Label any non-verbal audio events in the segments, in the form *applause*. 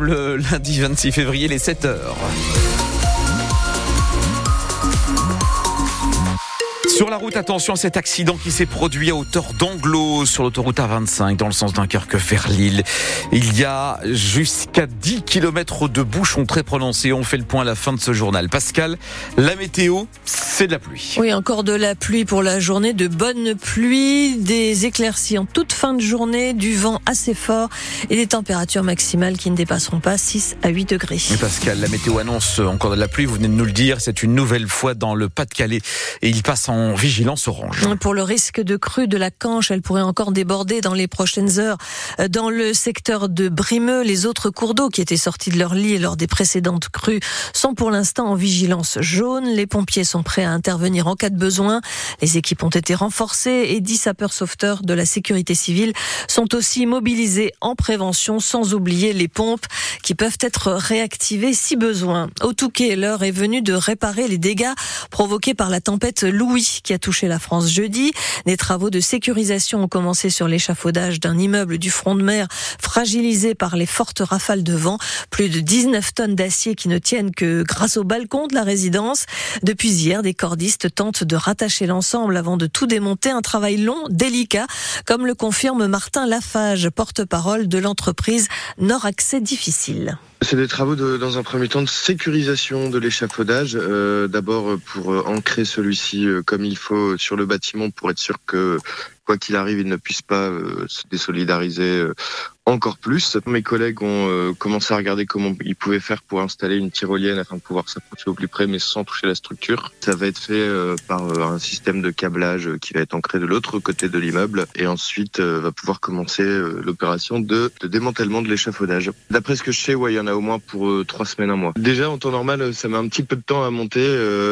Le lundi 26 février, les 7 heures. Sur la route, attention à cet accident qui s'est produit à hauteur d'Anglo sur l'autoroute A25 dans le sens Dunkerque vers Lille. Il y a jusqu'à 10 km de bouchons très prononcés. On fait le point à la fin de ce journal. Pascal, la météo, c'est de la pluie. Oui, encore de la pluie pour la journée, de bonnes pluies, des éclaircies en toute fin de journée, du vent assez fort et des températures maximales qui ne dépasseront pas 6 à 8 degrés. Pascal, la météo annonce encore de la pluie, vous venez de nous le dire, c'est une nouvelle fois dans le Pas-de-Calais et il passe en vigilance orange. Pour le risque de crue de la Canche, elle pourrait encore déborder dans les prochaines heures. Dans le secteur de Brimeux, les autres cours d'eau qui étaient sortis de leur lit lors des précédentes crues sont pour l'instant en vigilance jaune. Les pompiers sont prêts à intervenir en cas de besoin. Les équipes ont été renforcées et 10 sapeurs-sauveteurs de la sécurité civile sont aussi mobilisés en prévention, sans oublier les pompes qui peuvent être réactivées si besoin. Au Touquet, l'heure est venue de réparer les dégâts provoqués par la tempête Louis qui a touché la France jeudi. Des travaux de sécurisation ont commencé sur l'échafaudage d'un immeuble du front de mer fragilisé par les fortes rafales de vent. Plus de 19 tonnes d'acier qui ne tiennent que grâce au balcon de la résidence. Depuis hier, des cordistes tentent de rattacher l'ensemble avant de tout démonter. Un travail long, délicat, comme le confirme Martin Lafage, porte-parole de l'entreprise Nord Accès Difficile. C'est des travaux dans un premier temps de sécurisation de l'échafaudage. Euh, D'abord pour euh, ancrer celui-ci euh, comme il faut sur le bâtiment pour être sûr que quoi qu'il arrive, il ne puisse pas euh, se désolidariser euh, encore plus. Mes collègues ont euh, commencé à regarder comment ils pouvaient faire pour installer une tyrolienne afin de pouvoir s'approcher au plus près mais sans toucher la structure. Ça va être fait par un système de câblage qui va être ancré de l'autre côté de l'immeuble et ensuite va pouvoir commencer l'opération de, de, démantèlement de l'échafaudage. D'après ce que je sais, ouais, il y en a au moins pour trois semaines, un mois. Déjà, en temps normal, ça met un petit peu de temps à monter,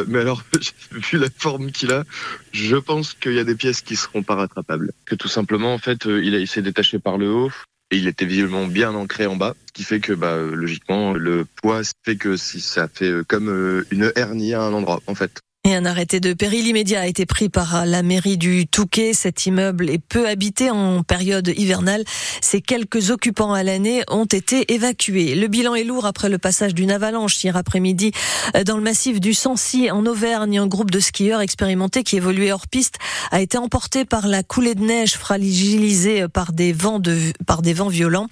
mais alors, *laughs* vu la forme qu'il a, je pense qu'il y a des pièces qui seront pas rattrapées. Que tout simplement, en fait, euh, il, s'est détaché par le haut et il était visiblement bien ancré en bas, ce qui fait que, bah, logiquement, le poids fait que si ça fait euh, comme euh, une hernie à un endroit, en fait. Et un arrêté de péril immédiat a été pris par la mairie du Touquet. Cet immeuble est peu habité en période hivernale. Ces quelques occupants à l'année ont été évacués. Le bilan est lourd après le passage d'une avalanche hier après-midi dans le massif du Sancy en Auvergne. Un groupe de skieurs expérimentés qui évoluait hors piste a été emporté par la coulée de neige fragilisée par des vents violents.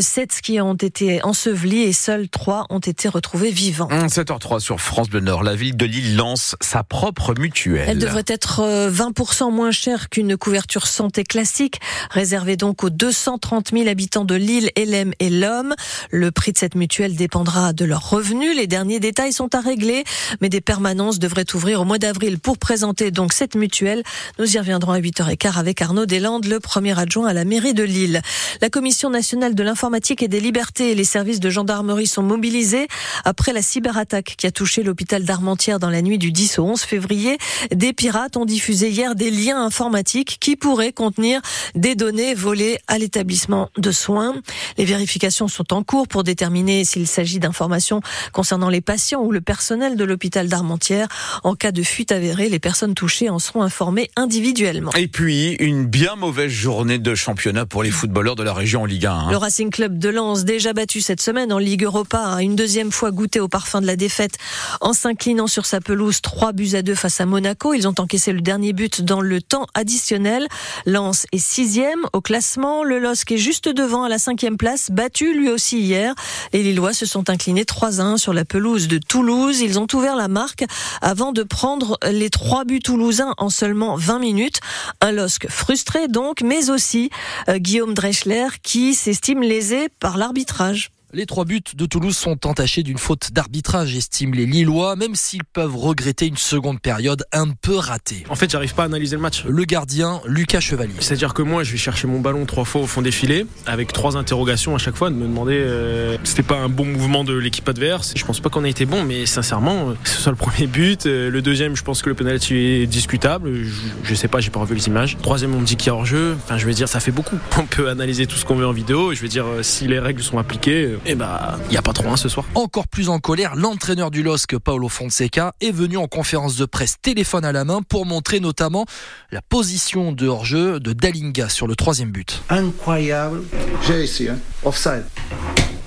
Sept skieurs ont été ensevelis et seuls trois ont été retrouvés vivants. 7h03 sur France Bleu Nord. La ville de Lille lance sa propre mutuelle. Elle devrait être 20% moins chère qu'une couverture santé classique, réservée donc aux 230 000 habitants de Lille, Elem et l'Homme. Le prix de cette mutuelle dépendra de leurs revenus. Les derniers détails sont à régler, mais des permanences devraient ouvrir au mois d'avril pour présenter donc cette mutuelle. Nous y reviendrons à 8h15 avec Arnaud Deslandes, le premier adjoint à la mairie de Lille. La Commission nationale de l'informatique et des libertés et les services de gendarmerie sont mobilisés après la cyberattaque qui a touché l'hôpital d'Armentières dans la nuit du 10 au 11 février, des pirates ont diffusé hier des liens informatiques qui pourraient contenir des données volées à l'établissement de soins. Les vérifications sont en cours pour déterminer s'il s'agit d'informations concernant les patients ou le personnel de l'hôpital d'Armentières. En cas de fuite avérée, les personnes touchées en seront informées individuellement. Et puis, une bien mauvaise journée de championnat pour les footballeurs de la région en Ligue 1. Hein. Racing Club de Lens, déjà battu cette semaine en Ligue Europa, a une deuxième fois goûté au parfum de la défaite en s'inclinant sur sa pelouse 3 3 buts à 2 face à Monaco. Ils ont encaissé le dernier but dans le temps additionnel. Lens est sixième au classement. Le LOSC est juste devant à la cinquième place, battu lui aussi hier. Les Lillois se sont inclinés 3-1 sur la pelouse de Toulouse. Ils ont ouvert la marque avant de prendre les trois buts toulousains en seulement 20 minutes. Un LOSC frustré donc, mais aussi euh, Guillaume Dreschler qui s'estime lésé par l'arbitrage. Les trois buts de Toulouse sont entachés d'une faute d'arbitrage, estiment les Lillois, même s'ils peuvent regretter une seconde période un peu ratée. En fait, j'arrive pas à analyser le match. Le gardien, Lucas Chevalier. C'est-à-dire que moi, je vais chercher mon ballon trois fois au fond des filets, avec trois interrogations à chaque fois, de me demander euh, c'était pas un bon mouvement de l'équipe adverse. Je pense pas qu'on a été bon, mais sincèrement, ce soit le premier but. Euh, le deuxième, je pense que le penalty est discutable. Je, je sais pas, j'ai pas revu les images. Troisième, on me dit qu'il y a hors-jeu. Enfin, je vais dire, ça fait beaucoup. *laughs* On peut analyser tout ce qu'on veut en vidéo. Je vais dire, euh, si les règles sont appliquées, et eh bah, il n'y a pas trop un ce soir. Encore plus en colère, l'entraîneur du LOSC, Paolo Fonseca, est venu en conférence de presse téléphone à la main pour montrer notamment la position de hors-jeu de Dalinga sur le troisième but. Incroyable. J'ai ici, hein. offside.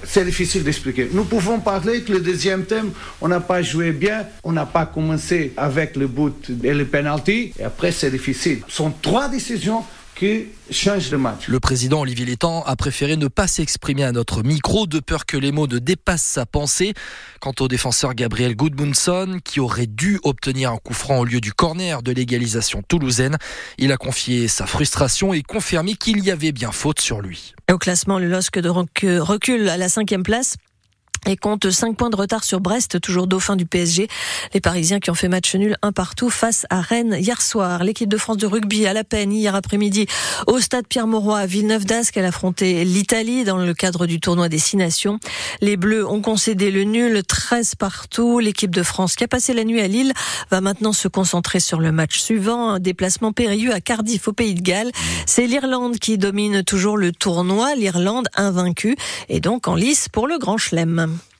c'est difficile d'expliquer. Nous pouvons parler que le deuxième thème, on n'a pas joué bien, on n'a pas commencé avec le but et le penalty, et après c'est difficile. Ce sont trois décisions qui change de match. Le président Olivier Létang a préféré ne pas s'exprimer à notre micro de peur que les mots ne dépassent sa pensée. Quant au défenseur Gabriel Goodmunson, qui aurait dû obtenir un coup franc au lieu du corner de l'égalisation toulousaine, il a confié sa frustration et confirmé qu'il y avait bien faute sur lui. Au classement, le LOSC de recule à la cinquième place et compte 5 points de retard sur Brest, toujours dauphin du PSG. Les Parisiens qui ont fait match nul un partout face à Rennes hier soir. L'équipe de France de rugby à la peine hier après-midi au stade Pierre-Mauroy à Villeneuve-d'Ascq. Elle affrontait l'Italie dans le cadre du tournoi des Six Nations. Les Bleus ont concédé le nul 13 partout. L'équipe de France qui a passé la nuit à Lille va maintenant se concentrer sur le match suivant. Un déplacement périlleux à Cardiff au Pays de Galles. C'est l'Irlande qui domine toujours le tournoi. L'Irlande invaincue et donc en lice pour le Grand Chelem. them